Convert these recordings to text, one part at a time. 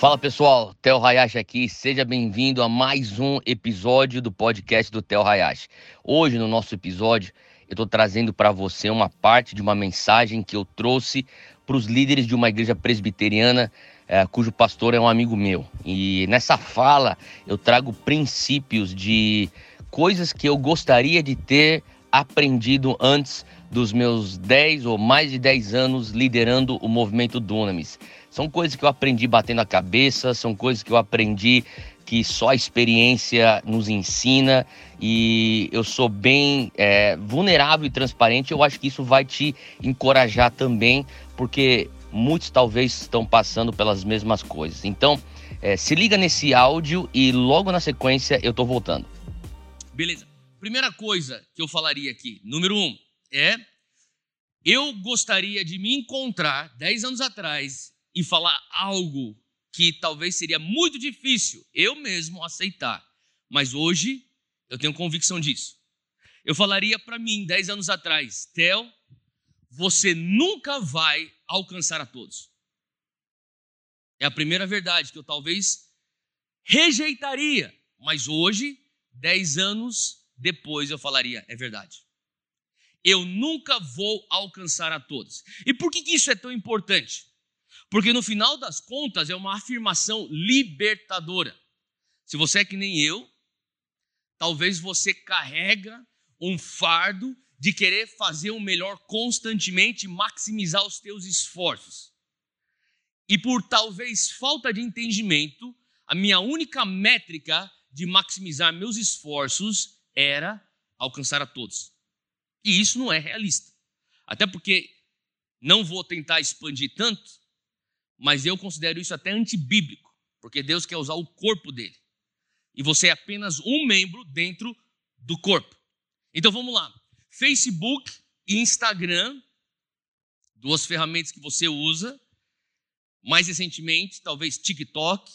Fala pessoal, Theo Hayashi aqui, seja bem-vindo a mais um episódio do podcast do Theo Hayashi. Hoje, no nosso episódio, eu estou trazendo para você uma parte de uma mensagem que eu trouxe para os líderes de uma igreja presbiteriana, é, cujo pastor é um amigo meu. E nessa fala eu trago princípios de coisas que eu gostaria de ter aprendido antes dos meus 10 ou mais de 10 anos liderando o movimento Dunamis. São coisas que eu aprendi batendo a cabeça, são coisas que eu aprendi que só a experiência nos ensina e eu sou bem é, vulnerável e transparente. Eu acho que isso vai te encorajar também, porque muitos talvez estão passando pelas mesmas coisas. Então, é, se liga nesse áudio e logo na sequência eu tô voltando. Beleza. Primeira coisa que eu falaria aqui, número um, é eu gostaria de me encontrar 10 anos atrás e falar algo que talvez seria muito difícil eu mesmo aceitar, mas hoje eu tenho convicção disso. Eu falaria para mim 10 anos atrás, Theo, você nunca vai alcançar a todos. É a primeira verdade que eu talvez rejeitaria, mas hoje, 10 anos depois, eu falaria, é verdade eu nunca vou alcançar a todos. E por que, isso é tão importante? Porque no final das contas é uma afirmação libertadora. Se você é que nem eu, talvez você carrega um fardo de querer fazer o melhor constantemente, maximizar os teus esforços. E por talvez falta de entendimento, a minha única métrica de maximizar meus esforços era alcançar a todos. E isso não é realista. Até porque não vou tentar expandir tanto, mas eu considero isso até antibíblico, porque Deus quer usar o corpo dele. E você é apenas um membro dentro do corpo. Então vamos lá. Facebook e Instagram, duas ferramentas que você usa. Mais recentemente, talvez TikTok,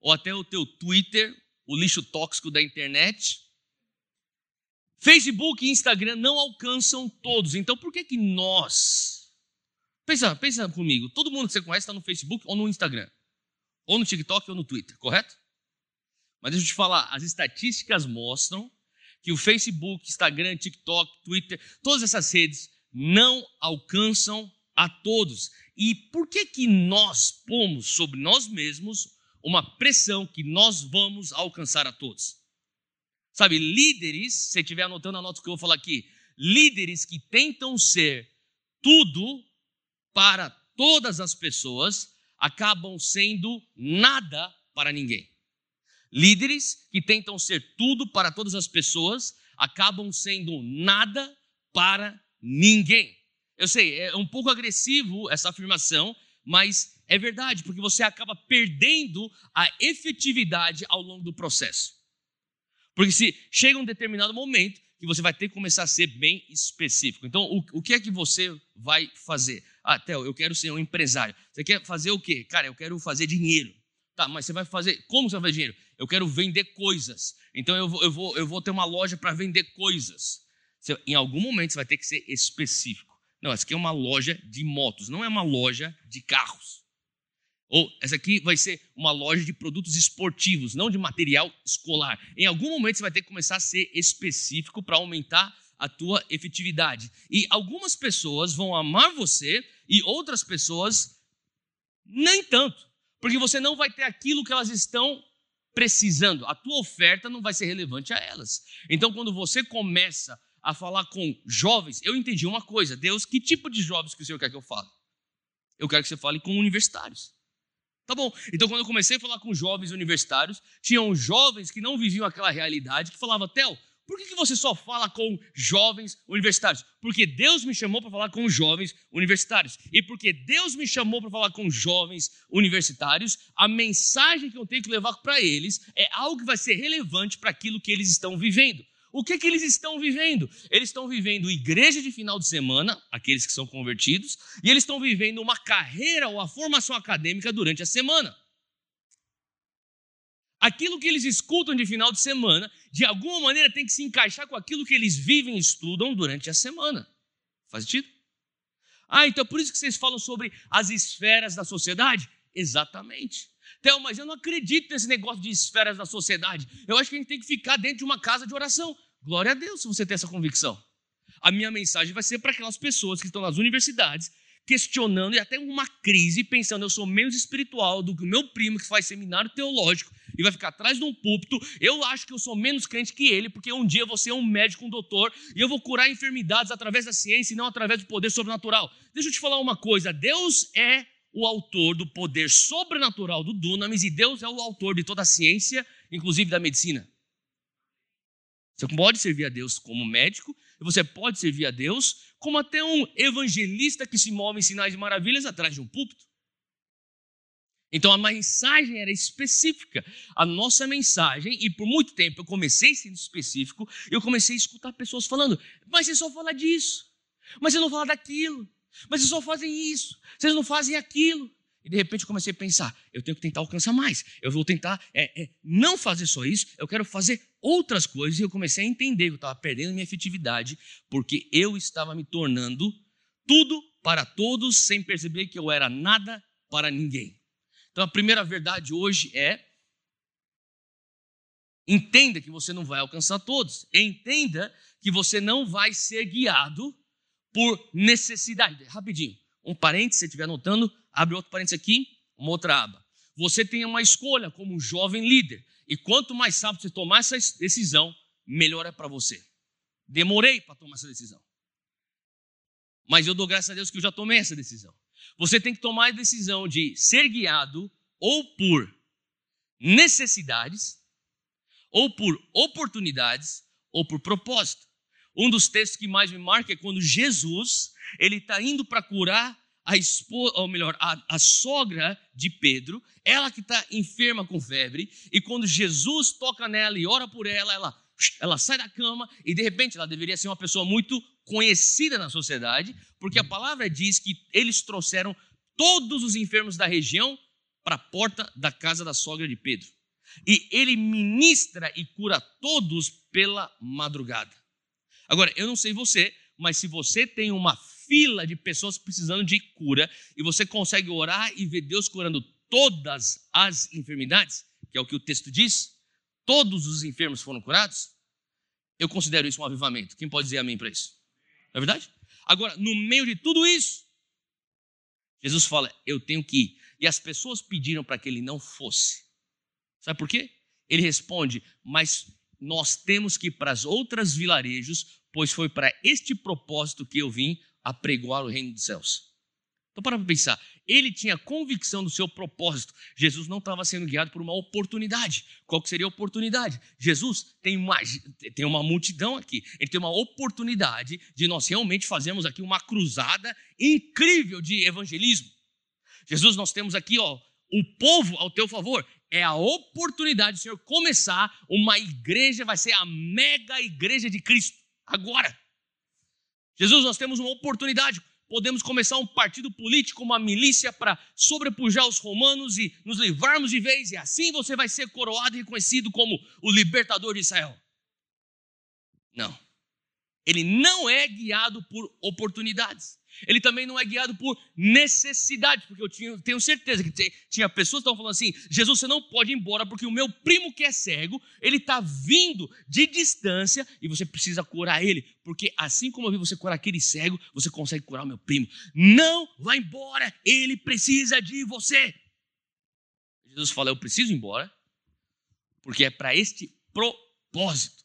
ou até o teu Twitter, o lixo tóxico da internet. Facebook e Instagram não alcançam todos. Então por que que nós? Pensa, pensa comigo. Todo mundo que você conhece está no Facebook ou no Instagram, ou no TikTok ou no Twitter, correto? Mas deixa eu te falar, as estatísticas mostram que o Facebook, Instagram, TikTok, Twitter, todas essas redes não alcançam a todos. E por que que nós pomos sobre nós mesmos uma pressão que nós vamos alcançar a todos? Sabe, líderes, se você estiver anotando, anota o que eu vou falar aqui. Líderes que tentam ser tudo para todas as pessoas acabam sendo nada para ninguém. Líderes que tentam ser tudo para todas as pessoas acabam sendo nada para ninguém. Eu sei, é um pouco agressivo essa afirmação, mas é verdade, porque você acaba perdendo a efetividade ao longo do processo. Porque se chega um determinado momento que você vai ter que começar a ser bem específico. Então, o, o que é que você vai fazer? Ah, Theo, eu quero ser um empresário. Você quer fazer o quê? Cara, eu quero fazer dinheiro. Tá, mas você vai fazer. Como você vai fazer dinheiro? Eu quero vender coisas. Então eu vou, eu vou, eu vou ter uma loja para vender coisas. Você, em algum momento você vai ter que ser específico. Não, essa aqui é uma loja de motos, não é uma loja de carros. Ou essa aqui vai ser uma loja de produtos esportivos, não de material escolar. Em algum momento você vai ter que começar a ser específico para aumentar a tua efetividade. E algumas pessoas vão amar você e outras pessoas nem tanto, porque você não vai ter aquilo que elas estão precisando. A tua oferta não vai ser relevante a elas. Então, quando você começa a falar com jovens, eu entendi uma coisa: Deus, que tipo de jovens que o Senhor quer que eu fale? Eu quero que você fale com universitários. Tá bom. Então, quando eu comecei a falar com jovens universitários, tinham jovens que não viviam aquela realidade, que falavam, Theo, por que, que você só fala com jovens universitários? Porque Deus me chamou para falar com jovens universitários. E porque Deus me chamou para falar com jovens universitários, a mensagem que eu tenho que levar para eles é algo que vai ser relevante para aquilo que eles estão vivendo. O que, que eles estão vivendo? Eles estão vivendo igreja de final de semana, aqueles que são convertidos, e eles estão vivendo uma carreira ou a formação acadêmica durante a semana. Aquilo que eles escutam de final de semana, de alguma maneira tem que se encaixar com aquilo que eles vivem e estudam durante a semana. Faz sentido? Ah, então por isso que vocês falam sobre as esferas da sociedade? Exatamente. Theo, mas eu não acredito nesse negócio de esferas da sociedade. Eu acho que a gente tem que ficar dentro de uma casa de oração. Glória a Deus se você tem essa convicção. A minha mensagem vai ser para aquelas pessoas que estão nas universidades questionando e até uma crise, pensando eu sou menos espiritual do que o meu primo que faz seminário teológico e vai ficar atrás de um púlpito. Eu acho que eu sou menos crente que ele, porque um dia vou ser um médico, um doutor, e eu vou curar enfermidades através da ciência e não através do poder sobrenatural. Deixa eu te falar uma coisa: Deus é o autor do poder sobrenatural do Dunamis e Deus é o autor de toda a ciência, inclusive da medicina. Você pode servir a Deus como médico, e você pode servir a Deus como até um evangelista que se move em sinais de maravilhas atrás de um púlpito. Então a mensagem era específica. A nossa mensagem, e por muito tempo eu comecei sendo específico, eu comecei a escutar pessoas falando: mas você só fala disso, mas você não fala daquilo, mas vocês só fazem isso, vocês não fazem aquilo. E de repente eu comecei a pensar: eu tenho que tentar alcançar mais. Eu vou tentar é, é, não fazer só isso, eu quero fazer outras coisas. E eu comecei a entender que eu estava perdendo minha efetividade, porque eu estava me tornando tudo para todos, sem perceber que eu era nada para ninguém. Então a primeira verdade hoje é: entenda que você não vai alcançar todos. Entenda que você não vai ser guiado por necessidade. Rapidinho, um parênteses, se estiver anotando, abre outro parênteses aqui, uma outra aba. Você tem uma escolha como jovem líder. E quanto mais rápido você tomar essa decisão, melhor é para você. Demorei para tomar essa decisão. Mas eu dou graças a Deus que eu já tomei essa decisão. Você tem que tomar a decisão de ser guiado ou por necessidades, ou por oportunidades, ou por propósito. Um dos textos que mais me marca é quando Jesus ele está indo para curar a esposa, ou melhor, a, a sogra de Pedro, ela que está enferma com febre, e quando Jesus toca nela e ora por ela, ela, ela sai da cama e de repente ela deveria ser uma pessoa muito conhecida na sociedade, porque a palavra diz que eles trouxeram todos os enfermos da região para a porta da casa da sogra de Pedro. E ele ministra e cura todos pela madrugada. Agora, eu não sei você, mas se você tem uma fila de pessoas precisando de cura e você consegue orar e ver Deus curando todas as enfermidades, que é o que o texto diz, todos os enfermos foram curados, eu considero isso um avivamento. Quem pode dizer amém para isso? Não é verdade? Agora, no meio de tudo isso, Jesus fala: Eu tenho que ir. E as pessoas pediram para que ele não fosse. Sabe por quê? Ele responde: Mas nós temos que ir para as outras vilarejos, pois foi para este propósito que eu vim apregoar o reino dos céus. Então, para pensar, ele tinha convicção do seu propósito. Jesus não estava sendo guiado por uma oportunidade. Qual que seria a oportunidade? Jesus tem uma, tem uma multidão aqui. Ele tem uma oportunidade de nós realmente fazermos aqui uma cruzada incrível de evangelismo. Jesus, nós temos aqui, ó, o povo ao teu favor. É a oportunidade do Senhor começar uma igreja, vai ser a mega igreja de Cristo. Agora. Jesus, nós temos uma oportunidade. Podemos começar um partido político, uma milícia para sobrepujar os romanos e nos livrarmos de vez, e assim você vai ser coroado e reconhecido como o libertador de Israel. Não. Ele não é guiado por oportunidades. Ele também não é guiado por necessidade, porque eu tinha, tenho certeza que tinha pessoas que estavam falando assim: Jesus, você não pode ir embora, porque o meu primo que é cego, ele está vindo de distância e você precisa curar ele, porque assim como eu vi você curar aquele cego, você consegue curar o meu primo. Não vá embora, ele precisa de você. Jesus fala: Eu preciso ir embora, porque é para este propósito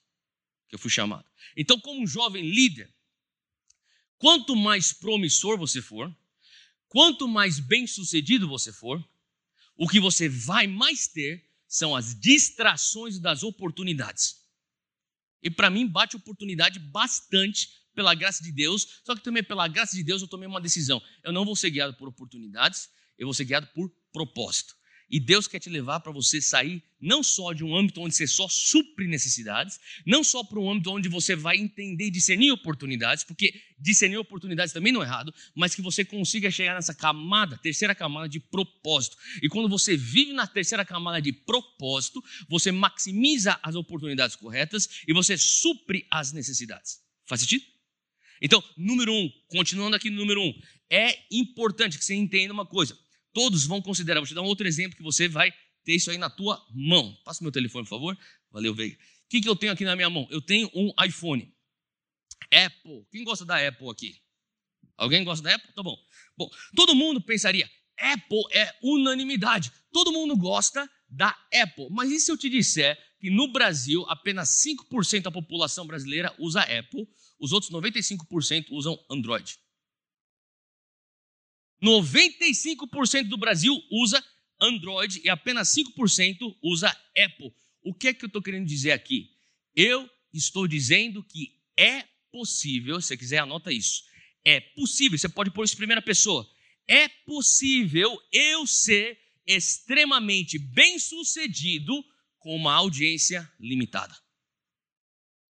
que eu fui chamado. Então, como um jovem líder, Quanto mais promissor você for, quanto mais bem-sucedido você for, o que você vai mais ter são as distrações das oportunidades. E para mim bate oportunidade bastante pela graça de Deus, só que também pela graça de Deus eu tomei uma decisão. Eu não vou ser guiado por oportunidades, eu vou ser guiado por propósito. E Deus quer te levar para você sair não só de um âmbito onde você só supre necessidades, não só para um âmbito onde você vai entender e discernir oportunidades, porque discernir oportunidades também não é errado, mas que você consiga chegar nessa camada, terceira camada de propósito. E quando você vive na terceira camada de propósito, você maximiza as oportunidades corretas e você supre as necessidades. Faz sentido? Então, número um, continuando aqui no número um, é importante que você entenda uma coisa todos vão considerar. Vou te dar um outro exemplo que você vai ter isso aí na tua mão. Passa meu telefone, por favor. Valeu, Veiga. O que, que eu tenho aqui na minha mão? Eu tenho um iPhone. Apple. Quem gosta da Apple aqui? Alguém gosta da Apple? Tá bom. Bom, todo mundo pensaria, Apple é unanimidade. Todo mundo gosta da Apple. Mas e se eu te disser que no Brasil apenas 5% da população brasileira usa Apple, os outros 95% usam Android? 95% do Brasil usa Android e apenas 5% usa Apple. O que é que eu estou querendo dizer aqui? Eu estou dizendo que é possível, se você quiser, anota isso. É possível, você pode pôr isso em primeira pessoa. É possível eu ser extremamente bem sucedido com uma audiência limitada.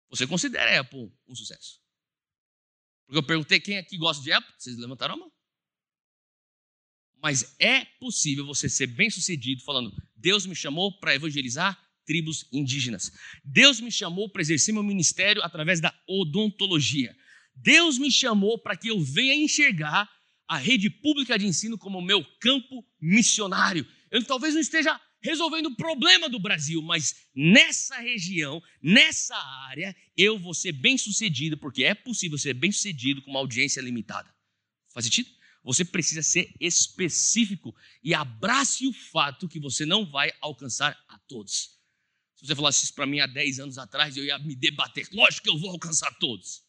Você considera a Apple um sucesso? Porque eu perguntei quem aqui gosta de Apple, vocês levantaram a mão. Mas é possível você ser bem sucedido falando: Deus me chamou para evangelizar tribos indígenas. Deus me chamou para exercer meu ministério através da odontologia. Deus me chamou para que eu venha enxergar a rede pública de ensino como meu campo missionário. Eu talvez não esteja resolvendo o problema do Brasil, mas nessa região, nessa área, eu vou ser bem sucedido, porque é possível ser bem sucedido com uma audiência limitada. Faz sentido? Você precisa ser específico e abrace o fato que você não vai alcançar a todos. Se você falasse isso para mim há 10 anos atrás, eu ia me debater. Lógico que eu vou alcançar todos.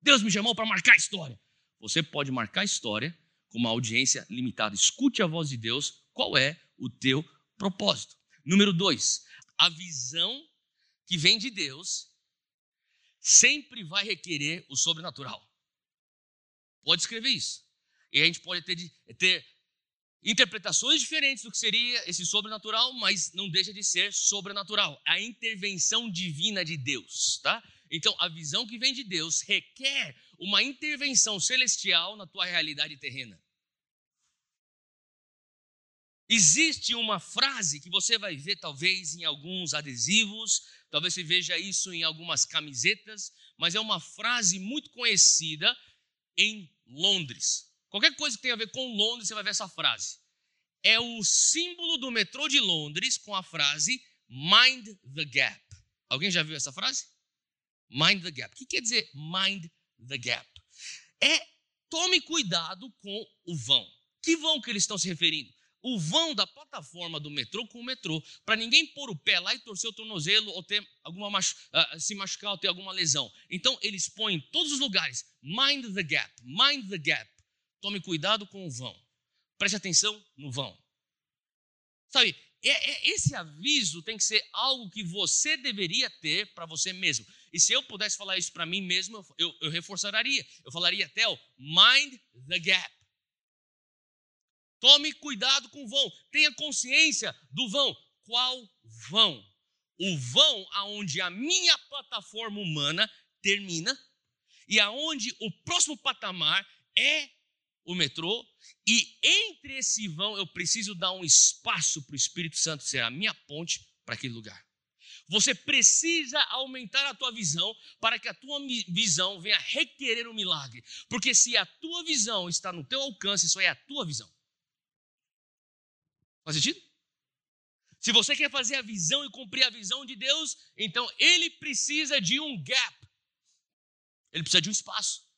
Deus me chamou para marcar história. Você pode marcar história com uma audiência limitada. Escute a voz de Deus. Qual é o teu propósito? Número dois, a visão que vem de Deus sempre vai requerer o sobrenatural. Pode escrever isso. E a gente pode ter, ter interpretações diferentes do que seria esse sobrenatural, mas não deixa de ser sobrenatural. A intervenção divina de Deus, tá? Então, a visão que vem de Deus requer uma intervenção celestial na tua realidade terrena. Existe uma frase que você vai ver talvez em alguns adesivos, talvez você veja isso em algumas camisetas, mas é uma frase muito conhecida em Londres. Qualquer coisa que tenha a ver com Londres, você vai ver essa frase. É o símbolo do metrô de Londres com a frase Mind the Gap. Alguém já viu essa frase? Mind the Gap. O que quer dizer Mind the Gap? É tome cuidado com o vão. Que vão que eles estão se referindo? O vão da plataforma do metrô com o metrô, para ninguém pôr o pé lá e torcer o tornozelo ou ter alguma uh, se machucar ou ter alguma lesão. Então eles põem em todos os lugares mind the gap, mind the gap. Tome cuidado com o vão. Preste atenção no vão. Sabe, é, é, esse aviso tem que ser algo que você deveria ter para você mesmo. E se eu pudesse falar isso para mim mesmo, eu, eu, eu reforçaria. Eu falaria até o mind the gap. Tome cuidado com o vão. Tenha consciência do vão. Qual vão? O vão aonde a minha plataforma humana termina e aonde o próximo patamar é o metrô, e entre esse vão eu preciso dar um espaço para o Espírito Santo ser a minha ponte para aquele lugar. Você precisa aumentar a tua visão para que a tua visão venha requerer um milagre. Porque se a tua visão está no teu alcance, isso é a tua visão. Faz sentido? Se você quer fazer a visão e cumprir a visão de Deus, então ele precisa de um gap. Ele precisa de um espaço.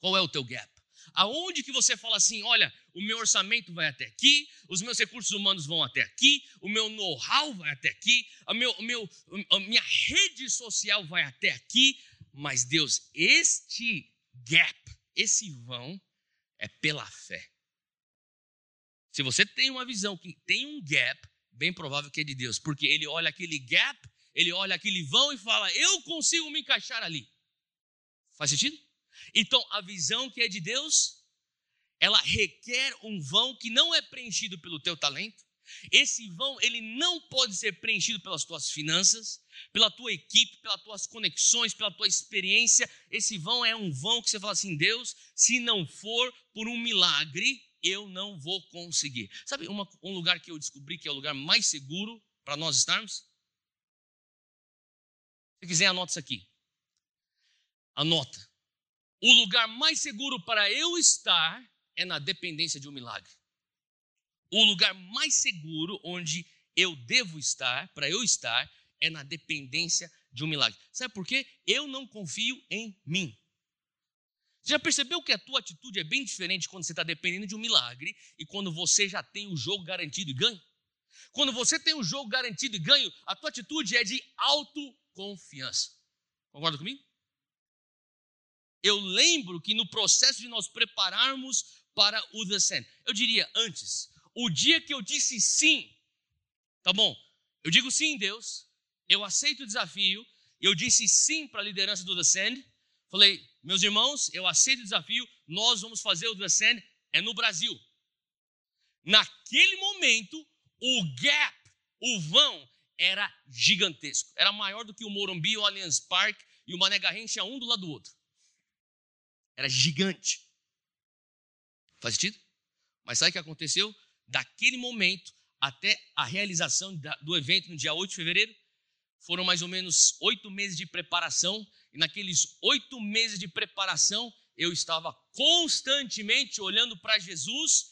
Qual é o teu gap? Aonde que você fala assim, olha, o meu orçamento vai até aqui, os meus recursos humanos vão até aqui, o meu know-how vai até aqui, a, meu, a, meu, a minha rede social vai até aqui, mas Deus, este gap, esse vão, é pela fé. Se você tem uma visão que tem um gap, bem provável que é de Deus, porque ele olha aquele gap, ele olha aquele vão e fala: Eu consigo me encaixar ali. Faz sentido? Então, a visão que é de Deus, ela requer um vão que não é preenchido pelo teu talento. Esse vão, ele não pode ser preenchido pelas tuas finanças, pela tua equipe, pelas tuas conexões, pela tua experiência. Esse vão é um vão que você fala assim: Deus, se não for por um milagre, eu não vou conseguir. Sabe uma, um lugar que eu descobri que é o lugar mais seguro para nós estarmos? Se quiser, anota isso aqui. Anota. O lugar mais seguro para eu estar é na dependência de um milagre. o lugar mais seguro onde eu devo estar, para eu estar, é na dependência de um milagre. Sabe por quê? Eu não confio em mim. Você já percebeu que a tua atitude é bem diferente quando você está dependendo de um milagre e quando você já tem o jogo garantido e ganho? Quando você tem o jogo garantido e ganho, a tua atitude é de autoconfiança. Concorda comigo? Eu lembro que no processo de nós prepararmos para o The Sand, eu diria antes, o dia que eu disse sim, tá bom, eu digo sim, Deus, eu aceito o desafio, eu disse sim para a liderança do The Sand, falei, meus irmãos, eu aceito o desafio, nós vamos fazer o The Sand, é no Brasil. Naquele momento, o gap, o vão, era gigantesco. Era maior do que o Morumbi, o Allianz Parque e o Mané Garrincha, um do lado do outro. Era gigante. Faz sentido? Mas sabe o que aconteceu? Daquele momento até a realização do evento no dia 8 de fevereiro, foram mais ou menos oito meses de preparação. E naqueles oito meses de preparação, eu estava constantemente olhando para Jesus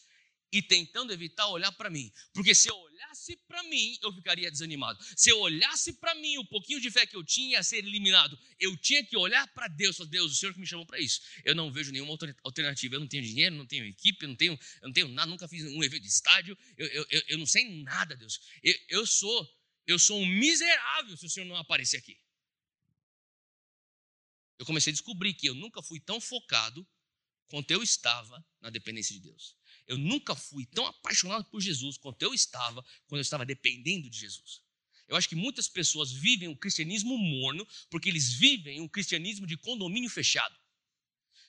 e tentando evitar olhar para mim. Porque se eu olhasse para mim, eu ficaria desanimado. Se eu olhasse para mim, o pouquinho de fé que eu tinha ia ser eliminado. Eu tinha que olhar para Deus. Falei, Deus, o Senhor que me chamou para isso. Eu não vejo nenhuma alternativa. Eu não tenho dinheiro, não tenho equipe, não tenho, eu não tenho nada, nunca fiz um evento de estádio. Eu, eu, eu, eu não sei nada, Deus. Eu, eu sou, eu sou um miserável se o Senhor não aparecer aqui. Eu comecei a descobrir que eu nunca fui tão focado quanto eu estava na dependência de Deus. Eu nunca fui tão apaixonado por Jesus quanto eu estava quando eu estava dependendo de Jesus. Eu acho que muitas pessoas vivem um cristianismo morno porque eles vivem um cristianismo de condomínio fechado.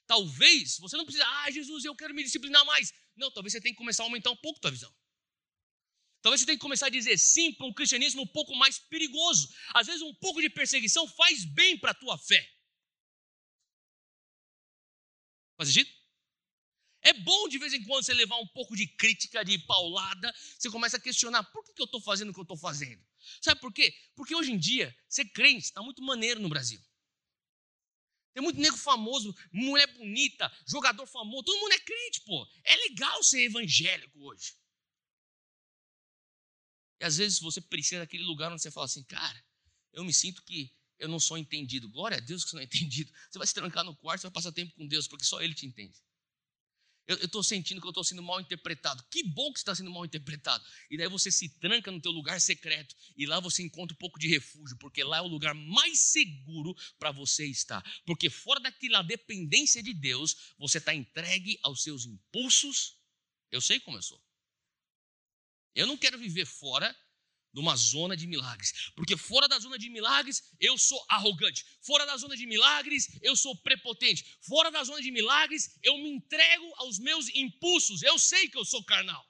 Talvez você não precisa, ah, Jesus, eu quero me disciplinar mais. Não, talvez você tenha que começar a aumentar um pouco a tua visão. Talvez você tenha que começar a dizer sim para um cristianismo um pouco mais perigoso. Às vezes, um pouco de perseguição faz bem para a tua fé. Faz sentido? É bom de vez em quando você levar um pouco de crítica, de paulada, você começa a questionar por que, eu estou fazendo o que eu estou fazendo. Sabe por quê? Porque hoje em dia, ser crente está muito maneiro no Brasil. Tem muito nego famoso, mulher bonita, jogador famoso, todo mundo é crente, pô. É legal ser evangélico hoje. E às vezes você precisa daquele lugar onde você fala assim, cara, eu me sinto que eu não sou entendido. Glória a Deus que você não é entendido. Você vai se trancar no quarto, você vai passar tempo com Deus, porque só Ele te entende. Eu estou sentindo que eu estou sendo mal interpretado. Que bom que você está sendo mal interpretado. E daí você se tranca no teu lugar secreto e lá você encontra um pouco de refúgio, porque lá é o lugar mais seguro para você estar. Porque fora daquela dependência de Deus, você está entregue aos seus impulsos. Eu sei como eu sou. Eu não quero viver fora numa zona de milagres. Porque fora da zona de milagres, eu sou arrogante. Fora da zona de milagres, eu sou prepotente. Fora da zona de milagres, eu me entrego aos meus impulsos. Eu sei que eu sou carnal.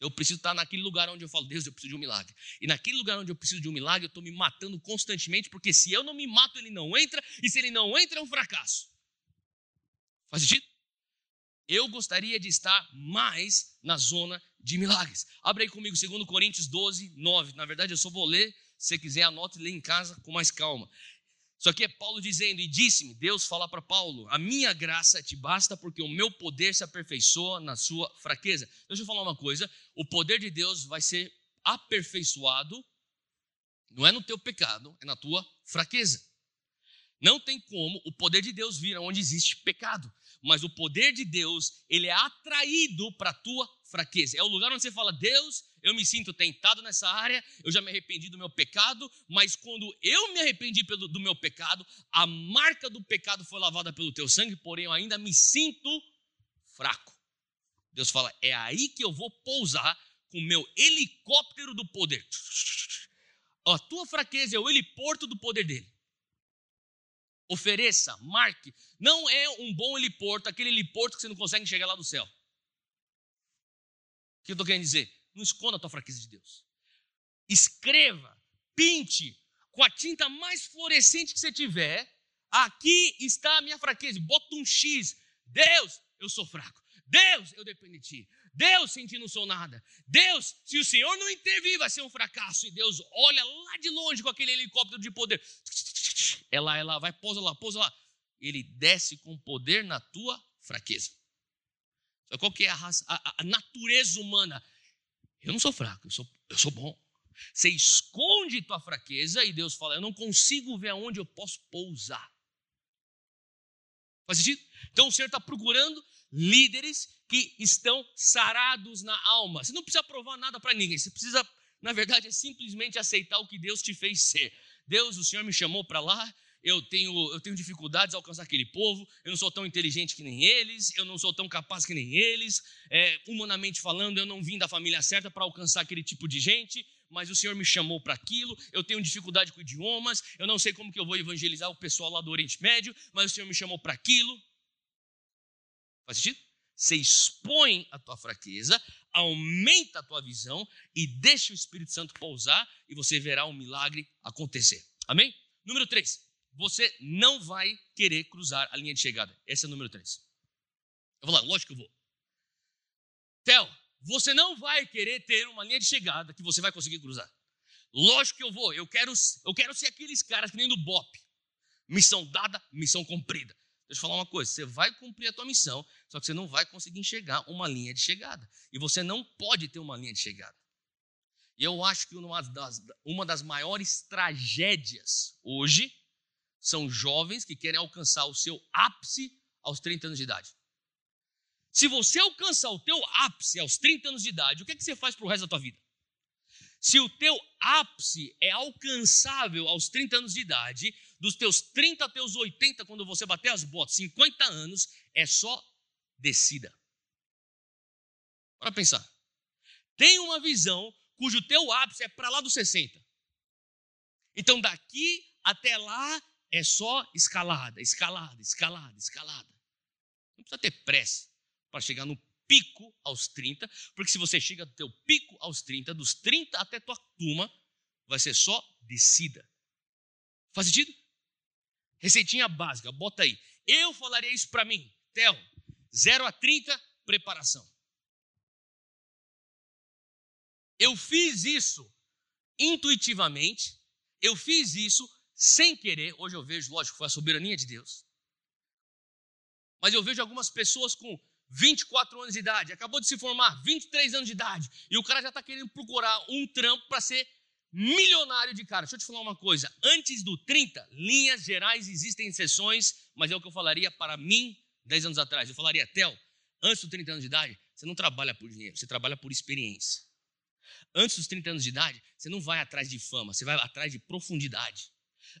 Eu preciso estar naquele lugar onde eu falo, Deus, eu preciso de um milagre. E naquele lugar onde eu preciso de um milagre, eu estou me matando constantemente, porque se eu não me mato, ele não entra, e se ele não entra, é um fracasso. Faz sentido? Eu gostaria de estar mais na zona de milagres. Abre aí comigo 2 Coríntios 12, 9. Na verdade, eu só vou ler. Se você quiser, anote e lê em casa com mais calma. Isso aqui é Paulo dizendo, e disse-me, Deus fala para Paulo: A minha graça te basta, porque o meu poder se aperfeiçoa na sua fraqueza. Deixa eu falar uma coisa: o poder de Deus vai ser aperfeiçoado, não é no teu pecado, é na tua fraqueza. Não tem como o poder de Deus vir onde existe pecado, mas o poder de Deus, ele é atraído para a tua fraqueza. É o lugar onde você fala: Deus, eu me sinto tentado nessa área, eu já me arrependi do meu pecado, mas quando eu me arrependi pelo, do meu pecado, a marca do pecado foi lavada pelo teu sangue, porém eu ainda me sinto fraco. Deus fala: é aí que eu vou pousar com o meu helicóptero do poder. A tua fraqueza é o heliporto do poder dele. Ofereça, marque. Não é um bom heliporto, aquele heliporto que você não consegue chegar lá do céu. O que eu estou querendo dizer? Não esconda a tua fraqueza de Deus. Escreva, pinte, com a tinta mais fluorescente que você tiver. Aqui está a minha fraqueza. Bota um X. Deus, eu sou fraco. Deus, eu dependo de ti. Deus, sem ti não sou nada. Deus, se o Senhor não intervir, vai ser um fracasso. E Deus olha lá de longe com aquele helicóptero de poder. É lá, é lá, vai, pousa lá, pousa lá. Ele desce com poder na tua fraqueza. Qual que é a, raça, a, a natureza humana? Eu não sou fraco, eu sou, eu sou bom. Você esconde tua fraqueza e Deus fala: Eu não consigo ver aonde eu posso pousar. Faz sentido? Então o Senhor está procurando líderes que estão sarados na alma. Você não precisa provar nada para ninguém, você precisa, na verdade, é simplesmente aceitar o que Deus te fez ser. Deus, o Senhor me chamou para lá, eu tenho, eu tenho dificuldades a alcançar aquele povo, eu não sou tão inteligente que nem eles, eu não sou tão capaz que nem eles, é, humanamente falando, eu não vim da família certa para alcançar aquele tipo de gente, mas o Senhor me chamou para aquilo, eu tenho dificuldade com idiomas, eu não sei como que eu vou evangelizar o pessoal lá do Oriente Médio, mas o Senhor me chamou para aquilo. Faz sentido? Você expõe a tua fraqueza, aumenta a tua visão e deixa o Espírito Santo pousar e você verá um milagre acontecer. Amém? Número 3. Você não vai querer cruzar a linha de chegada. Esse é o número 3. Eu vou lá, lógico que eu vou. Theo, você não vai querer ter uma linha de chegada que você vai conseguir cruzar. Lógico que eu vou. Eu quero, eu quero ser aqueles caras que nem do BOP. Missão dada, missão cumprida. Deixa eu falar uma coisa: você vai cumprir a tua missão, só que você não vai conseguir enxergar uma linha de chegada. E você não pode ter uma linha de chegada. E eu acho que uma das, uma das maiores tragédias hoje são jovens que querem alcançar o seu ápice aos 30 anos de idade. Se você alcançar o teu ápice aos 30 anos de idade, o que, é que você faz para o resto da tua vida? Se o teu ápice é alcançável aos 30 anos de idade, dos teus 30 até os 80, quando você bater as botas, 50 anos, é só descida. Para pensar. Tem uma visão cujo teu ápice é para lá dos 60. Então daqui até lá é só escalada, escalada, escalada, escalada. Não precisa ter pressa para chegar no pico aos 30, porque se você chega do teu pico aos 30, dos 30 até tua turma, vai ser só descida. Faz sentido? Receitinha básica, bota aí. Eu falaria isso para mim, Theo, 0 a 30, preparação. Eu fiz isso intuitivamente, eu fiz isso sem querer. Hoje eu vejo, lógico, foi a soberania de Deus. Mas eu vejo algumas pessoas com 24 anos de idade, acabou de se formar, 23 anos de idade, e o cara já está querendo procurar um trampo para ser milionário de cara. Deixa eu te falar uma coisa: antes do 30, linhas gerais existem exceções, mas é o que eu falaria para mim 10 anos atrás. Eu falaria, Tel, antes dos 30 anos de idade, você não trabalha por dinheiro, você trabalha por experiência. Antes dos 30 anos de idade, você não vai atrás de fama, você vai atrás de profundidade.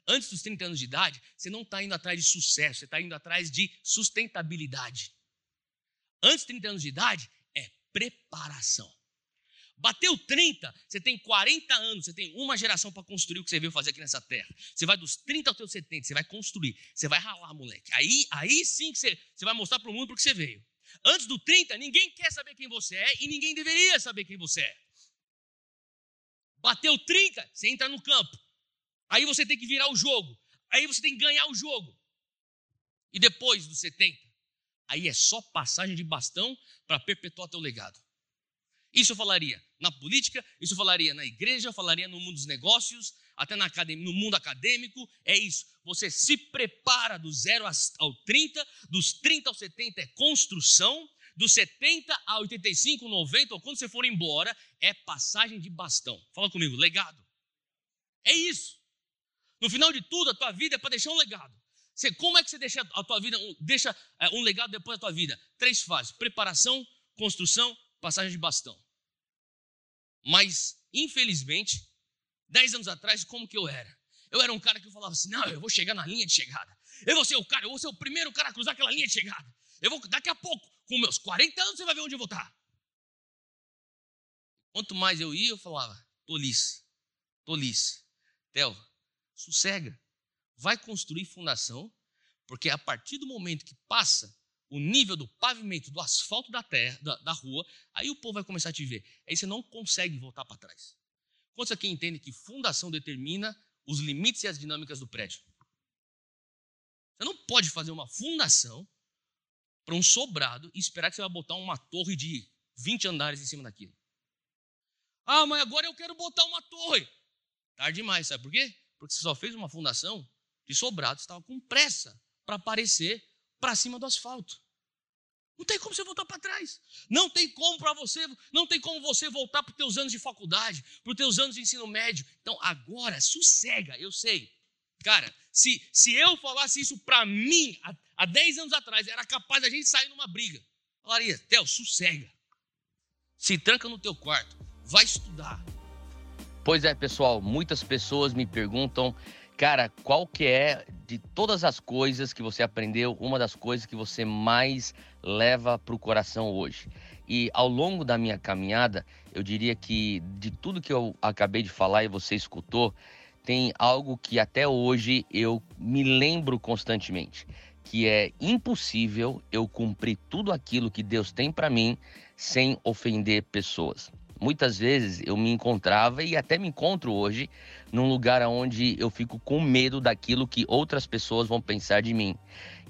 Antes dos 30 anos de idade, você não está indo atrás de sucesso, você está indo atrás de sustentabilidade. Antes de 30 anos de idade, é preparação. Bateu 30, você tem 40 anos, você tem uma geração para construir o que você veio fazer aqui nessa terra. Você vai dos 30 aos 70, você vai construir, você vai ralar, moleque. Aí, aí sim que você, você vai mostrar para o mundo porque você veio. Antes do 30, ninguém quer saber quem você é e ninguém deveria saber quem você é. Bateu 30, você entra no campo. Aí você tem que virar o jogo. Aí você tem que ganhar o jogo. E depois dos 70, Aí é só passagem de bastão para perpetuar teu legado. Isso eu falaria na política, isso eu falaria na igreja, eu falaria no mundo dos negócios, até academia, no mundo acadêmico. É isso. Você se prepara do 0 ao 30, dos 30 aos 70 é construção, dos 70 a 85, 90, ou quando você for embora, é passagem de bastão. Fala comigo, legado. É isso. No final de tudo, a tua vida é para deixar um legado. Você, como é que você deixa a tua vida, deixa é, um legado depois da tua vida? Três fases: preparação, construção, passagem de bastão. Mas, infelizmente, dez anos atrás, como que eu era? Eu era um cara que falava assim: não, eu vou chegar na linha de chegada. Eu vou ser o cara, eu vou ser o primeiro cara a cruzar aquela linha de chegada. Eu vou, daqui a pouco, com meus 40 anos, você vai ver onde eu vou estar. Quanto mais eu ia, eu falava: tolice, tolice. Theo, sossega vai construir fundação, porque a partir do momento que passa o nível do pavimento, do asfalto da terra, da, da rua, aí o povo vai começar a te ver. Aí você não consegue voltar para trás. Quantos aqui entendem que fundação determina os limites e as dinâmicas do prédio? Você não pode fazer uma fundação para um sobrado e esperar que você vai botar uma torre de 20 andares em cima daquilo. Ah, mas agora eu quero botar uma torre. Tarde demais, sabe por quê? Porque você só fez uma fundação de sobrado estava com pressa para aparecer para cima do asfalto. Não tem como você voltar para trás. Não tem como para você, não tem como você voltar para os teus anos de faculdade, para os teus anos de ensino médio. Então agora sossega, eu sei. Cara, se, se eu falasse isso para mim há, há 10 anos atrás, era capaz da gente sair numa briga. Falaria, Theo, sossega. Se tranca no teu quarto, vai estudar. Pois é, pessoal, muitas pessoas me perguntam Cara, qual que é de todas as coisas que você aprendeu, uma das coisas que você mais leva para o coração hoje? E ao longo da minha caminhada, eu diria que de tudo que eu acabei de falar e você escutou, tem algo que até hoje eu me lembro constantemente, que é impossível eu cumprir tudo aquilo que Deus tem para mim sem ofender pessoas. Muitas vezes eu me encontrava e até me encontro hoje num lugar onde eu fico com medo daquilo que outras pessoas vão pensar de mim.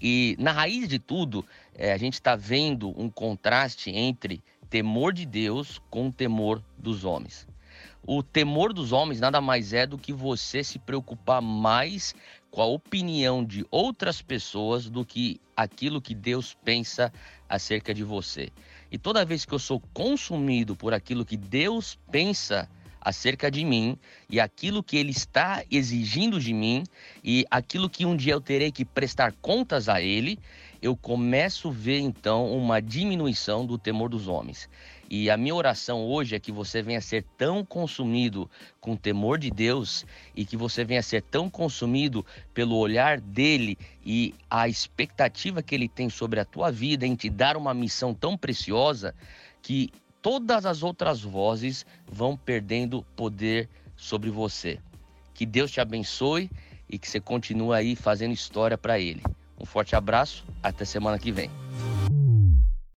E na raiz de tudo, é, a gente está vendo um contraste entre temor de Deus com o temor dos homens. O temor dos homens nada mais é do que você se preocupar mais com a opinião de outras pessoas do que aquilo que Deus pensa acerca de você. E toda vez que eu sou consumido por aquilo que Deus pensa acerca de mim e aquilo que Ele está exigindo de mim e aquilo que um dia eu terei que prestar contas a Ele, eu começo a ver então uma diminuição do temor dos homens. E a minha oração hoje é que você venha ser tão consumido com o temor de Deus e que você venha ser tão consumido pelo olhar dele e a expectativa que ele tem sobre a tua vida em te dar uma missão tão preciosa que todas as outras vozes vão perdendo poder sobre você. Que Deus te abençoe e que você continue aí fazendo história para ele. Um forte abraço, até semana que vem.